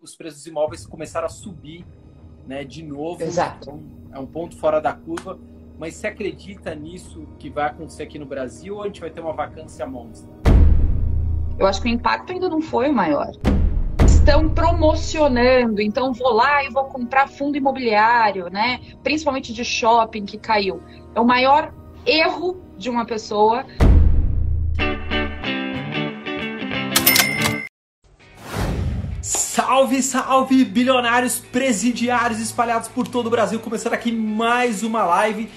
os preços dos imóveis começaram a subir né, de novo. Exato. Então, é um ponto fora da curva. Mas você acredita nisso que vai acontecer aqui no Brasil ou a gente vai ter uma vacância monstra? Eu acho que o impacto ainda não foi o maior. Estão promocionando, então vou lá e vou comprar fundo imobiliário, né? Principalmente de shopping que caiu. É o maior erro de uma pessoa Salve, salve, bilionários presidiários espalhados por todo o Brasil. Começando aqui mais uma live.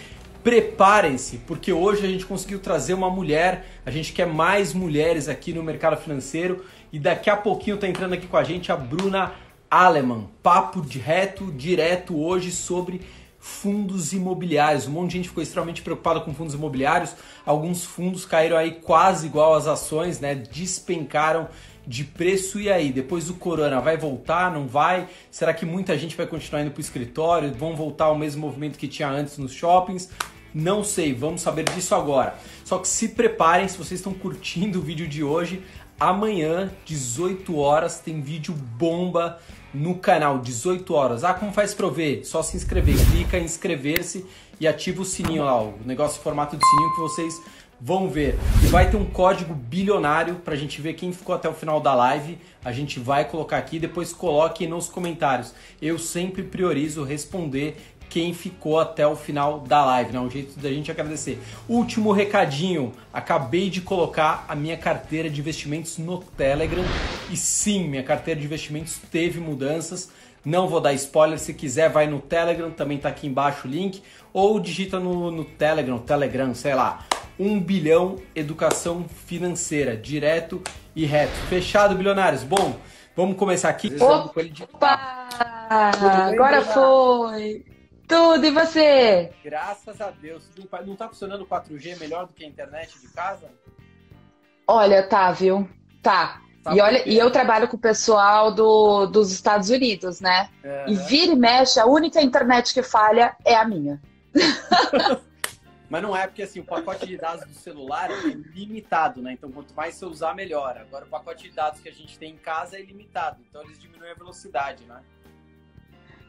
Preparem-se, porque hoje a gente conseguiu trazer uma mulher. A gente quer mais mulheres aqui no mercado financeiro. E daqui a pouquinho tá entrando aqui com a gente a Bruna Aleman. Papo reto, direto hoje sobre fundos imobiliários. Um monte de gente ficou extremamente preocupada com fundos imobiliários. Alguns fundos caíram aí quase igual às ações, né? Despencaram de preço e aí? Depois do corona, vai voltar? Não vai? Será que muita gente vai continuar indo para o escritório? Vão voltar ao mesmo movimento que tinha antes nos shoppings? Não sei, vamos saber disso agora. Só que se preparem, se vocês estão curtindo o vídeo de hoje, amanhã, 18 horas, tem vídeo bomba no canal, 18 horas. Ah, como faz para ver? Só se inscrever. Clica em inscrever-se e ativa o sininho lá, o negócio em formato de sininho que vocês vão ver. E vai ter um código bilionário para a gente ver quem ficou até o final da live. A gente vai colocar aqui, depois coloque nos comentários. Eu sempre priorizo responder quem ficou até o final da live, né? Um jeito da gente agradecer. Último recadinho, acabei de colocar a minha carteira de investimentos no Telegram e sim, minha carteira de investimentos teve mudanças. Não vou dar spoiler, se quiser vai no Telegram, também tá aqui embaixo o link, ou digita no, no Telegram, Telegram, sei lá, 1 bilhão educação financeira, direto e reto. Fechado, bilionários? Bom, vamos começar aqui. Opa! Agora foi! Tudo, e você? Graças a Deus. Não tá funcionando o 4G melhor do que a internet de casa? Olha, tá, viu? Tá. tá e, olha, e eu trabalho com o pessoal do, dos Estados Unidos, né? E vira e mexe, a única internet que falha é a minha. Mas não é porque assim, o pacote de dados do celular é limitado, né? Então quanto mais você usar, melhor. Agora o pacote de dados que a gente tem em casa é ilimitado, então eles diminuem a velocidade, né?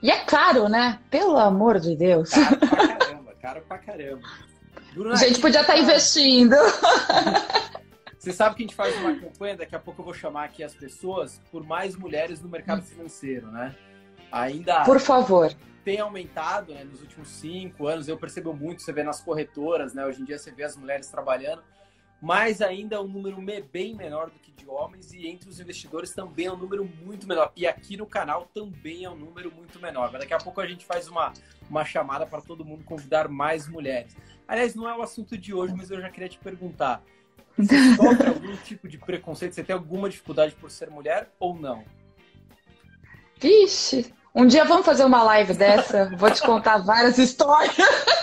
E é caro, né? Pelo amor de Deus. Caro pra caramba, caro pra caramba. A gente podia estar tá investindo. Você sabe que a gente faz uma campanha, daqui a pouco eu vou chamar aqui as pessoas por mais mulheres no mercado financeiro, né? Ainda. Por favor tem aumentado né, nos últimos cinco anos. Eu percebo muito, você vê nas corretoras, né? Hoje em dia você vê as mulheres trabalhando, mas ainda é um número bem menor do que de homens e entre os investidores também é um número muito menor. E aqui no canal também é um número muito menor. Mas daqui a pouco a gente faz uma, uma chamada para todo mundo convidar mais mulheres. Aliás, não é o assunto de hoje, mas eu já queria te perguntar. Você sofre algum tipo de preconceito? Você tem alguma dificuldade por ser mulher ou não? Vixe, um dia vamos fazer uma live dessa, vou te contar várias histórias.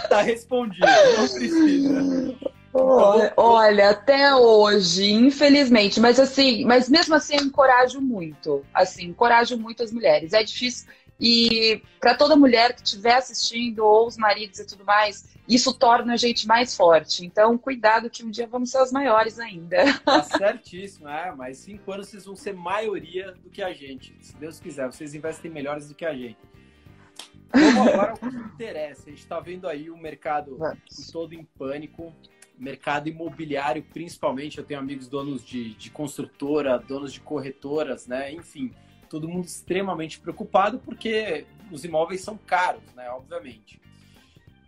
Tá respondido, não precisa. Olha, olha, até hoje, infelizmente, mas assim, mas mesmo assim eu encorajo muito, assim, encorajo muito as mulheres. É difícil e para toda mulher que estiver assistindo ou os maridos e tudo mais, isso torna a gente mais forte. Então, cuidado que um dia vamos ser as maiores ainda. Tá certíssimo, é, mas cinco anos vocês vão ser maioria do que a gente. Se Deus quiser, vocês investem melhores do que a gente. Vamos agora ao que interessa. A gente está vendo aí o mercado todo em pânico. Mercado imobiliário, principalmente. Eu tenho amigos donos de, de construtora, donos de corretoras, né? Enfim, todo mundo extremamente preocupado porque os imóveis são caros, né? Obviamente.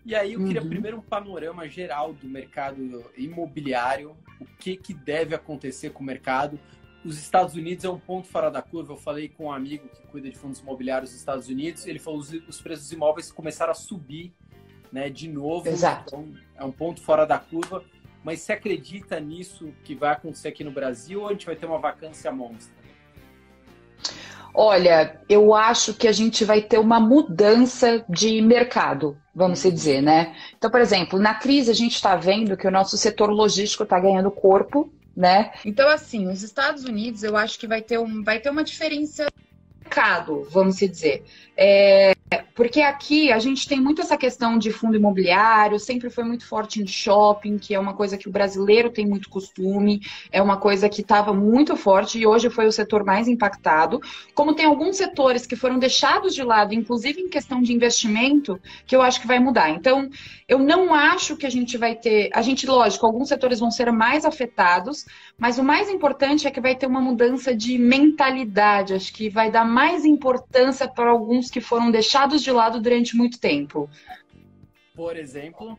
E aí eu queria uhum. primeiro um panorama geral do mercado imobiliário, o que, que deve acontecer com o mercado. Os Estados Unidos é um ponto fora da curva. Eu falei com um amigo que cuida de fundos imobiliários dos Estados Unidos, ele falou que os preços dos imóveis começaram a subir né, de novo. Exato. Então é um ponto fora da curva. Mas você acredita nisso que vai acontecer aqui no Brasil ou a gente vai ter uma vacância monstra? Olha, eu acho que a gente vai ter uma mudança de mercado, vamos uhum. dizer, né? Então, por exemplo, na crise a gente está vendo que o nosso setor logístico está ganhando corpo, né? Então, assim, os Estados Unidos, eu acho que vai ter, um, vai ter uma diferença mercado, vamos dizer. É, Porque aqui a gente tem muito essa questão de fundo imobiliário, sempre foi muito forte em shopping, que é uma coisa que o brasileiro tem muito costume, é uma coisa que estava muito forte e hoje foi o setor mais impactado. Como tem alguns setores que foram deixados de lado, inclusive em questão de investimento, que eu acho que vai mudar. Então, eu não acho que a gente vai ter. A gente, lógico, alguns setores vão ser mais afetados, mas o mais importante é que vai ter uma mudança de mentalidade. Acho que vai dar mais importância para alguns que foram deixados de lado durante muito tempo. Por exemplo?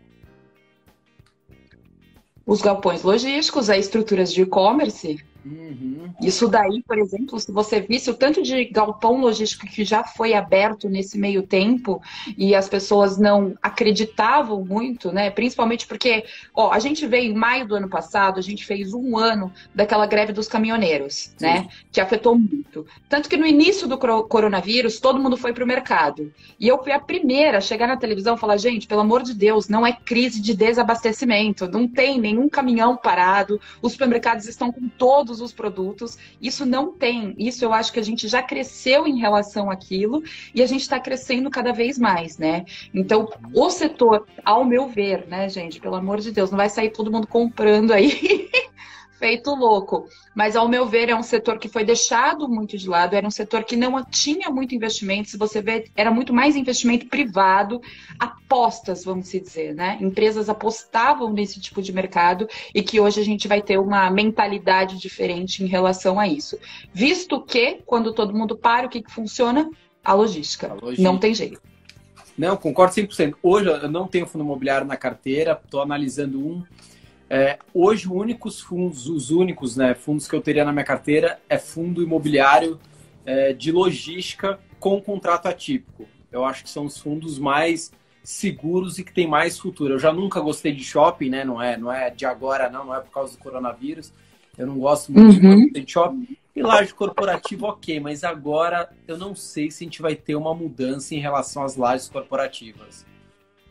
Os galpões logísticos, as estruturas de e-commerce, Uhum. Isso daí, por exemplo, se você visse o tanto de galpão logístico que já foi aberto nesse meio tempo e as pessoas não acreditavam muito, né? Principalmente porque, ó, a gente veio em maio do ano passado, a gente fez um ano daquela greve dos caminhoneiros, Sim. né? Que afetou muito. Tanto que no início do coronavírus, todo mundo foi para o mercado. E eu fui a primeira a chegar na televisão e falar, gente, pelo amor de Deus, não é crise de desabastecimento, não tem nenhum caminhão parado, os supermercados estão com todos todos os produtos. Isso não tem. Isso eu acho que a gente já cresceu em relação àquilo e a gente está crescendo cada vez mais, né? Então, o setor, ao meu ver, né, gente, pelo amor de Deus, não vai sair todo mundo comprando aí feito louco. Mas, ao meu ver, é um setor que foi deixado muito de lado, era um setor que não tinha muito investimento. Se você vê, era muito mais investimento privado, apostas, vamos dizer, né? Empresas apostavam nesse tipo de mercado e que hoje a gente vai ter uma mentalidade diferente em relação a isso. Visto que, quando todo mundo para, o que, que funciona? A logística. a logística. Não tem jeito. Não, concordo 100%. Hoje eu não tenho fundo imobiliário na carteira, estou analisando um é, hoje, únicos fundos, os únicos né, fundos que eu teria na minha carteira é fundo imobiliário é, de logística com contrato atípico. Eu acho que são os fundos mais seguros e que tem mais futuro. Eu já nunca gostei de shopping, né? Não é, não é de agora, não, não é por causa do coronavírus. Eu não gosto muito uhum. de shopping. E laje corporativa, ok, mas agora eu não sei se a gente vai ter uma mudança em relação às lajes corporativas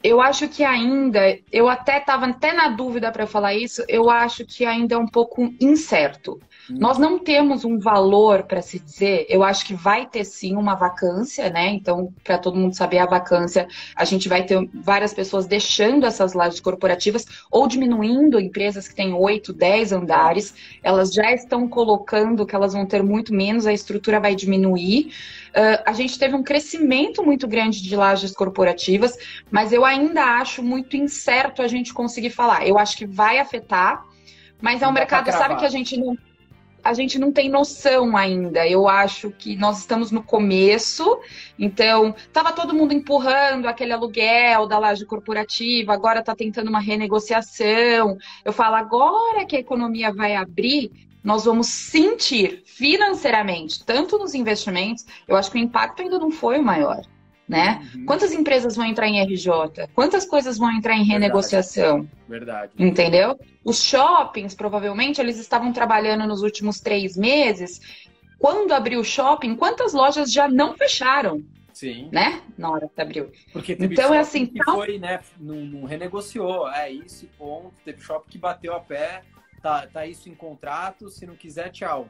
eu acho que ainda, eu até estava até na dúvida para falar isso, eu acho que ainda é um pouco incerto. Hum. Nós não temos um valor para se dizer, eu acho que vai ter sim uma vacância, né? Então, para todo mundo saber a vacância, a gente vai ter várias pessoas deixando essas lajes corporativas ou diminuindo empresas que têm 8, 10 andares, elas já estão colocando que elas vão ter muito menos, a estrutura vai diminuir. Uh, a gente teve um crescimento muito grande de lajes corporativas, mas eu ainda acho muito incerto a gente conseguir falar. Eu acho que vai afetar, mas é um mercado, sabe que a gente não a gente não tem noção ainda. Eu acho que nós estamos no começo, então estava todo mundo empurrando aquele aluguel da laje corporativa, agora está tentando uma renegociação. Eu falo, agora que a economia vai abrir, nós vamos sentir financeiramente, tanto nos investimentos, eu acho que o impacto ainda não foi o maior. Né? Uhum. Quantas empresas vão entrar em RJ? Quantas coisas vão entrar em renegociação? Verdade. Entendeu? Os shoppings, provavelmente, eles estavam trabalhando nos últimos três meses. Quando abriu o shopping, quantas lojas já não fecharam? Sim. Né? Na hora que abriu. Porque teve então é assim. Que foi, né? Não, não renegociou. É isso, ponto. Teve shopping que bateu a pé tá, tá isso em contrato, se não quiser, tchau.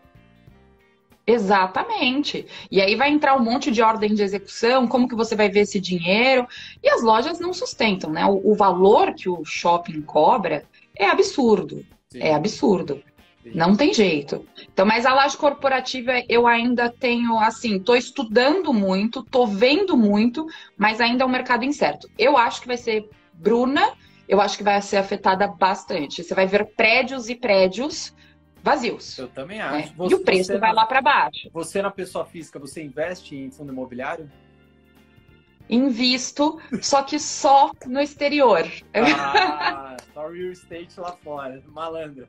Exatamente. E aí vai entrar um monte de ordem de execução, como que você vai ver esse dinheiro? E as lojas não sustentam, né? O, o valor que o shopping cobra é absurdo. Sim. É absurdo. Sim. Não tem jeito. Então, mas a laje corporativa eu ainda tenho, assim, tô estudando muito, tô vendo muito, mas ainda é um mercado incerto. Eu acho que vai ser Bruna eu acho que vai ser afetada bastante. Você vai ver prédios e prédios vazios. Eu também né? acho. Né? Você, e o preço vai lá para baixo. Você, na pessoa física, você investe em fundo imobiliário? Invisto, só que só no exterior. Ah, só real estate lá fora, malandro.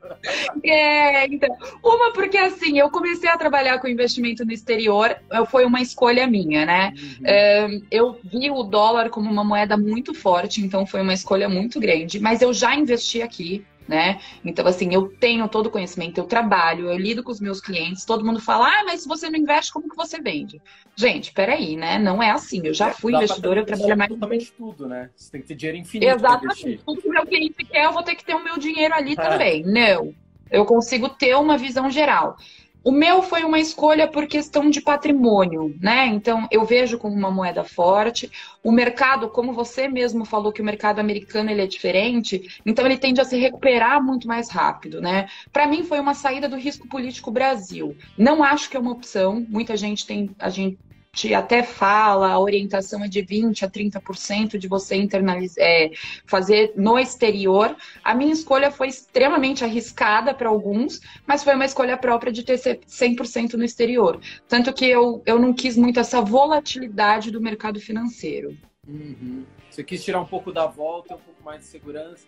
É, então. Uma porque assim, eu comecei a trabalhar com investimento no exterior, foi uma escolha minha, né? Uhum. É, eu vi o dólar como uma moeda muito forte, então foi uma escolha muito grande, mas eu já investi aqui né? Então, assim, eu tenho todo o conhecimento, eu trabalho, eu lido com os meus clientes, todo mundo fala, ah, mas se você não investe, como que você vende? Gente, peraí, né? Não é assim. Eu já é, fui investidora, eu trabalho mais. Totalmente tudo, né? Você tem que ter dinheiro infinito. Exatamente. Tudo que meu cliente quer, eu vou ter que ter o meu dinheiro ali também. Não. Eu consigo ter uma visão geral. O meu foi uma escolha por questão de patrimônio, né? Então, eu vejo como uma moeda forte. O mercado, como você mesmo falou que o mercado americano ele é diferente, então ele tende a se recuperar muito mais rápido, né? Para mim foi uma saída do risco político Brasil. Não acho que é uma opção. Muita gente tem, a gente te até fala, a orientação é de 20% a 30% de você internalizar, é, fazer no exterior. A minha escolha foi extremamente arriscada para alguns, mas foi uma escolha própria de ter 100% no exterior. Tanto que eu, eu não quis muito essa volatilidade do mercado financeiro. Uhum. Você quis tirar um pouco da volta, um pouco mais de segurança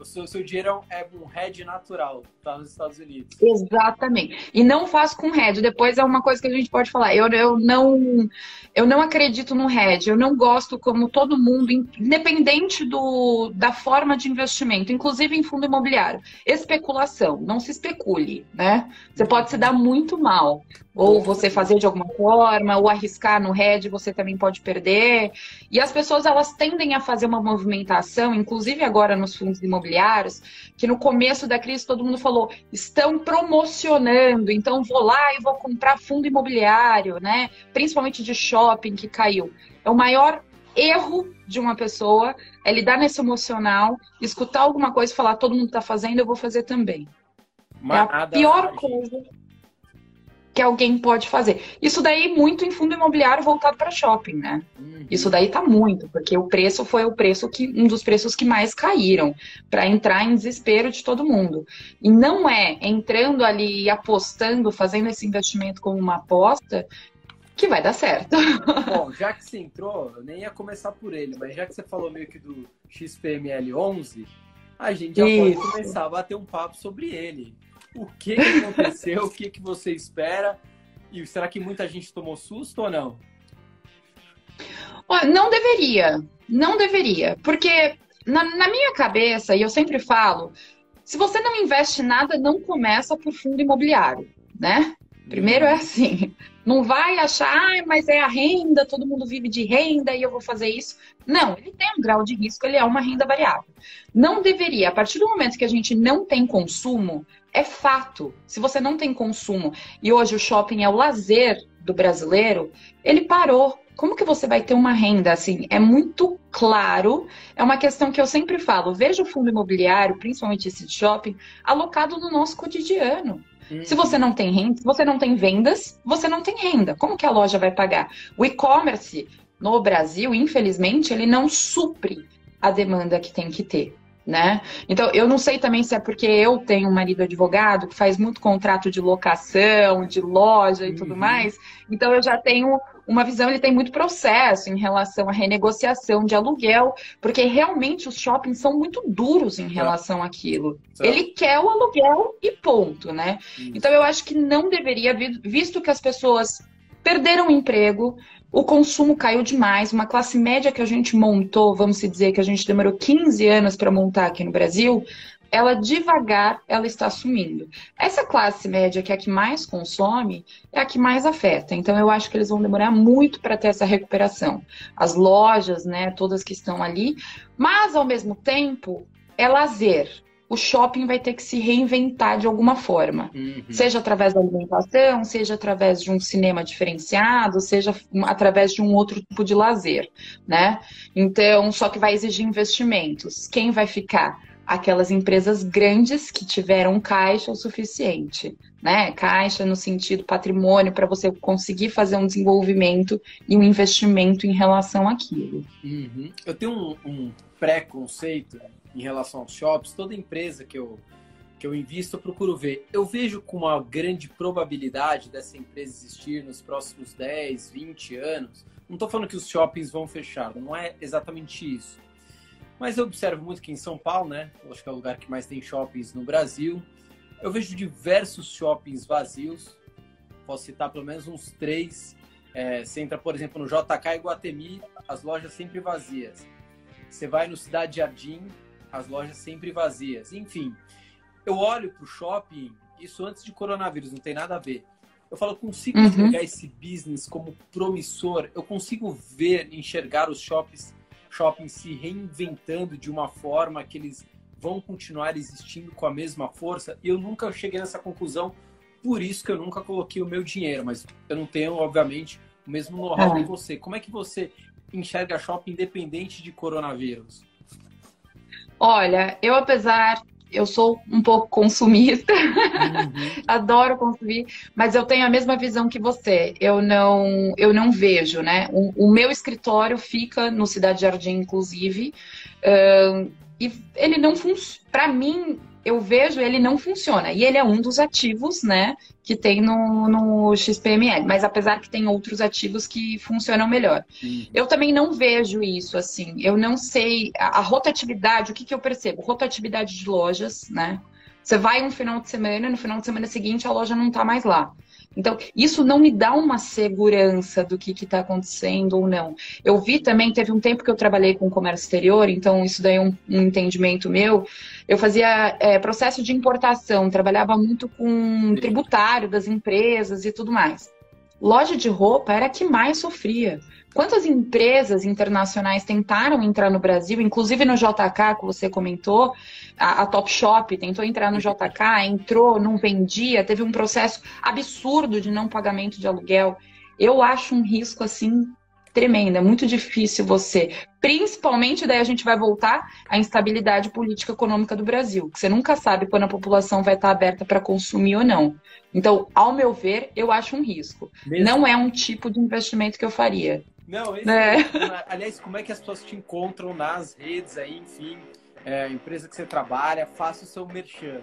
o seu, seu dinheiro é um hedge natural, tá nos Estados Unidos. Exatamente. E não faz com hedge. Depois é uma coisa que a gente pode falar. Eu, eu, não, eu não acredito no hedge. Eu não gosto, como todo mundo, independente do, da forma de investimento, inclusive em fundo imobiliário. Especulação. Não se especule, né? Você pode se dar muito mal. Ou você fazer de alguma forma, ou arriscar no hedge, você também pode perder. E as pessoas, elas tendem a fazer uma movimentação, inclusive agora nos fundos imobiliários, imobiliários, que no começo da crise todo mundo falou, estão promocionando, então vou lá e vou comprar fundo imobiliário, né? Principalmente de shopping que caiu. É o maior erro de uma pessoa é lidar nesse emocional, escutar alguma coisa e falar, todo mundo está fazendo, eu vou fazer também. Mas é a pior coisa que alguém pode fazer. Isso daí muito em fundo imobiliário voltado para shopping, né? Uhum. Isso daí tá muito, porque o preço foi o preço que um dos preços que mais caíram para entrar em desespero de todo mundo. E não é entrando ali apostando, fazendo esse investimento como uma aposta que vai dar certo. Bom, já que você entrou, eu nem ia começar por ele, mas já que você falou meio que do XPML 11, a gente já Isso. pode começar a bater um papo sobre ele o que, que aconteceu, o que, que você espera. E será que muita gente tomou susto ou não? Não deveria, não deveria, porque na, na, minha cabeça, e eu sempre falo, se você não investe nada, não começa por fundo imobiliário, né? Primeiro é assim, não vai achar, ah, mas é a renda, todo mundo vive de renda e eu vou fazer isso. Não, ele tem um grau de risco, ele é uma renda variável. Não deveria, a partir do momento que a gente não tem consumo, é fato. Se você não tem consumo e hoje o shopping é o lazer do brasileiro, ele parou. Como que você vai ter uma renda assim? É muito claro. É uma questão que eu sempre falo. Veja o fundo imobiliário, principalmente esse de shopping, alocado no nosso cotidiano. Uhum. Se você não tem renda, se você não tem vendas, você não tem renda. Como que a loja vai pagar? O e-commerce no Brasil, infelizmente, ele não supre a demanda que tem que ter né? Então, eu não sei também se é porque eu tenho um marido advogado que faz muito contrato de locação, de loja e uhum. tudo mais. Então, eu já tenho uma visão, ele tem muito processo em relação à renegociação de aluguel, porque realmente os shoppings são muito duros em relação àquilo. Ele quer o aluguel e ponto, né? Então, eu acho que não deveria, visto que as pessoas perderam o emprego, o consumo caiu demais. Uma classe média que a gente montou, vamos dizer que a gente demorou 15 anos para montar aqui no Brasil, ela devagar ela está sumindo. Essa classe média, que é a que mais consome, é a que mais afeta. Então eu acho que eles vão demorar muito para ter essa recuperação. As lojas, né, todas que estão ali, mas ao mesmo tempo é lazer o shopping vai ter que se reinventar de alguma forma. Uhum. Seja através da alimentação, seja através de um cinema diferenciado, seja através de um outro tipo de lazer, né? Então, só que vai exigir investimentos. Quem vai ficar? Aquelas empresas grandes que tiveram caixa o suficiente, né? Caixa no sentido patrimônio para você conseguir fazer um desenvolvimento e um investimento em relação àquilo. Uhum. Eu tenho um, um preconceito em relação aos shops, toda empresa que eu, que eu invisto, eu procuro ver. Eu vejo com uma grande probabilidade dessa empresa existir nos próximos 10, 20 anos. Não estou falando que os shoppings vão fechar, não é exatamente isso. Mas eu observo muito que em São Paulo, né? Eu acho que é o lugar que mais tem shoppings no Brasil. Eu vejo diversos shoppings vazios. Posso citar pelo menos uns três. É, você entra, por exemplo, no JK Iguatemi, as lojas sempre vazias. Você vai no Cidade Jardim, as lojas sempre vazias. Enfim, eu olho para o shopping, isso antes de coronavírus, não tem nada a ver. Eu falo, consigo uhum. enxergar esse business como promissor, eu consigo ver, enxergar os shoppings, shoppings se reinventando de uma forma que eles vão continuar existindo com a mesma força. E eu nunca cheguei nessa conclusão por isso que eu nunca coloquei o meu dinheiro, mas eu não tenho, obviamente, o mesmo know-how que você. Como é que você enxerga shopping independente de coronavírus? Olha, eu apesar eu sou um pouco consumista, uhum. adoro consumir, mas eu tenho a mesma visão que você. Eu não, eu não vejo, né? O, o meu escritório fica no Cidade Jardim, inclusive, uh, e ele não funciona. Para mim, eu vejo ele não funciona. E ele é um dos ativos, né, que tem no, no XPML. Mas apesar que tem outros ativos que funcionam melhor. Uhum. Eu também não vejo isso, assim. Eu não sei. A, a rotatividade, o que, que eu percebo? Rotatividade de lojas, né? Você vai um final de semana, no final de semana seguinte a loja não está mais lá. Então, isso não me dá uma segurança do que está acontecendo ou não. Eu vi também, teve um tempo que eu trabalhei com comércio exterior, então isso daí é um, um entendimento meu. Eu fazia é, processo de importação, trabalhava muito com tributário das empresas e tudo mais. Loja de roupa era a que mais sofria. Quantas empresas internacionais tentaram entrar no Brasil, inclusive no JK, que você comentou, a, a Topshop tentou entrar no JK, entrou, não vendia, teve um processo absurdo de não pagamento de aluguel. Eu acho um risco assim tremendo, é muito difícil você, principalmente daí a gente vai voltar à instabilidade política econômica do Brasil, que você nunca sabe quando a população vai estar aberta para consumir ou não. Então, ao meu ver, eu acho um risco. Mesmo? Não é um tipo de investimento que eu faria. Não, esse é. Aliás, como é que as pessoas te encontram nas redes aí, enfim, é, empresa que você trabalha, faça o seu merchan.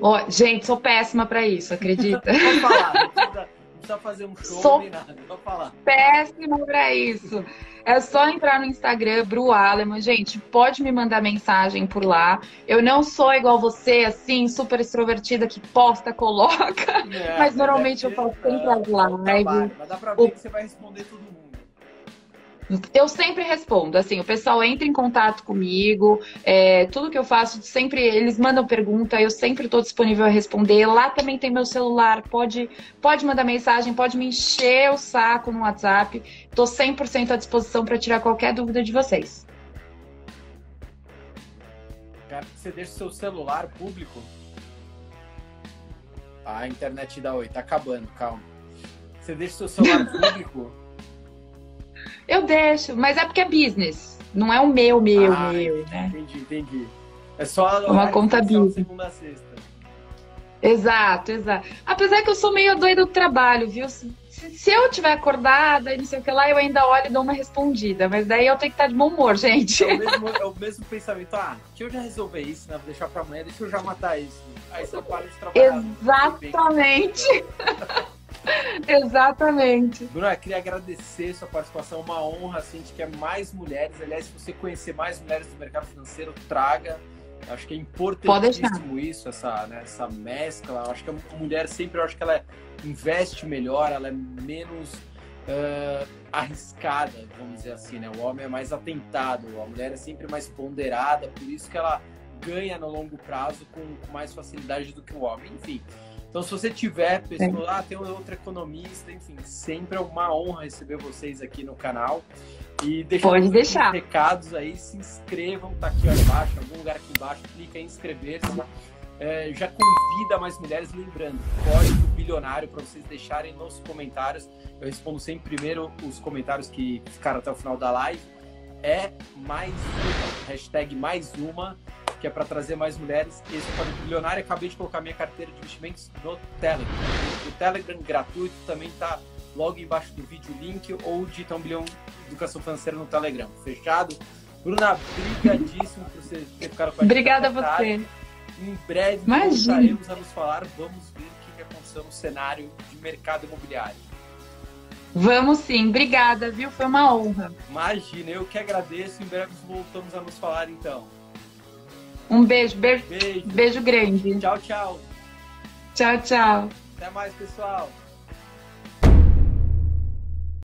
Oh, gente, sou péssima para isso, acredita? Vou falar, precisa, fazer um show sou nem nada, vou falar. Péssima para isso. É só entrar no Instagram, Bru Aleman. Gente, pode me mandar mensagem por lá. Eu não sou igual você, assim, super extrovertida que posta, coloca. É, mas normalmente eu faço sempre as lives. Mas dá pra ver o... que você vai responder todo mundo. Eu sempre respondo, assim, o pessoal entra em contato comigo, é, tudo que eu faço, sempre eles mandam pergunta, eu sempre estou disponível a responder. Lá também tem meu celular, pode, pode mandar mensagem, pode me encher o saco no WhatsApp. Estou 100% à disposição para tirar qualquer dúvida de vocês. Cara, você deixa o seu celular público? Ah, a internet da Oi, tá acabando, calma. Você deixa o seu celular público? Eu deixo, mas é porque é business. Não é o meu, meu, ah, meu, né? Entendi, entendi. É só uma conta business. Segunda a sexta. Exato, exato. Apesar que eu sou meio doida do trabalho, viu? Se, se, eu tiver acordada e não sei o que lá, eu ainda olho e dou uma respondida. Mas daí eu tenho que estar de bom humor, gente. É o mesmo, é o mesmo pensamento. Ah, deixa eu já resolver isso, né? Vou deixar pra amanhã, deixa eu já matar isso. Aí você para de trabalhar. Exatamente. Exatamente. Bruna, queria agradecer sua participação, uma honra, assim, a gente quer mais mulheres. Aliás, se você conhecer mais mulheres do mercado financeiro, traga. Acho que é importantíssimo isso, essa, né, essa mescla. Acho que a mulher sempre, acho que ela investe melhor, ela é menos uh, arriscada, vamos dizer assim, né? O homem é mais atentado, a mulher é sempre mais ponderada, por isso que ela ganha no longo prazo com, com mais facilidade do que o homem. Enfim, então, se você tiver pessoa, ah, tem outro economista, enfim, sempre é uma honra receber vocês aqui no canal. E deixa Pode deixar. recados aí, se inscrevam, tá aqui ó, embaixo, algum lugar aqui embaixo, clica em inscrever-se. É, já convida mais mulheres, lembrando, código bilionário para vocês deixarem nos comentários. Eu respondo sempre primeiro os comentários que ficaram até o final da live. É mais uma, hashtag mais uma que é para trazer mais mulheres. Esse é Código Bilionário. Acabei de colocar minha carteira de investimentos no Telegram. O Telegram gratuito também está logo embaixo do vídeo o link ou digita um bilhão Educação Financeira no Telegram. Fechado? Bruna, brigadíssimo por você ter ficado com a gente. Obrigada a você. Em breve Imagina. voltaremos a nos falar. Vamos ver o que aconteceu no cenário de mercado imobiliário. Vamos sim, obrigada, viu? Foi uma honra. Imagina, eu que agradeço. Em breve voltamos a nos falar então. Um beijo, beijo, beijo, beijo grande. Tchau, tchau. Tchau, tchau. Até mais, pessoal.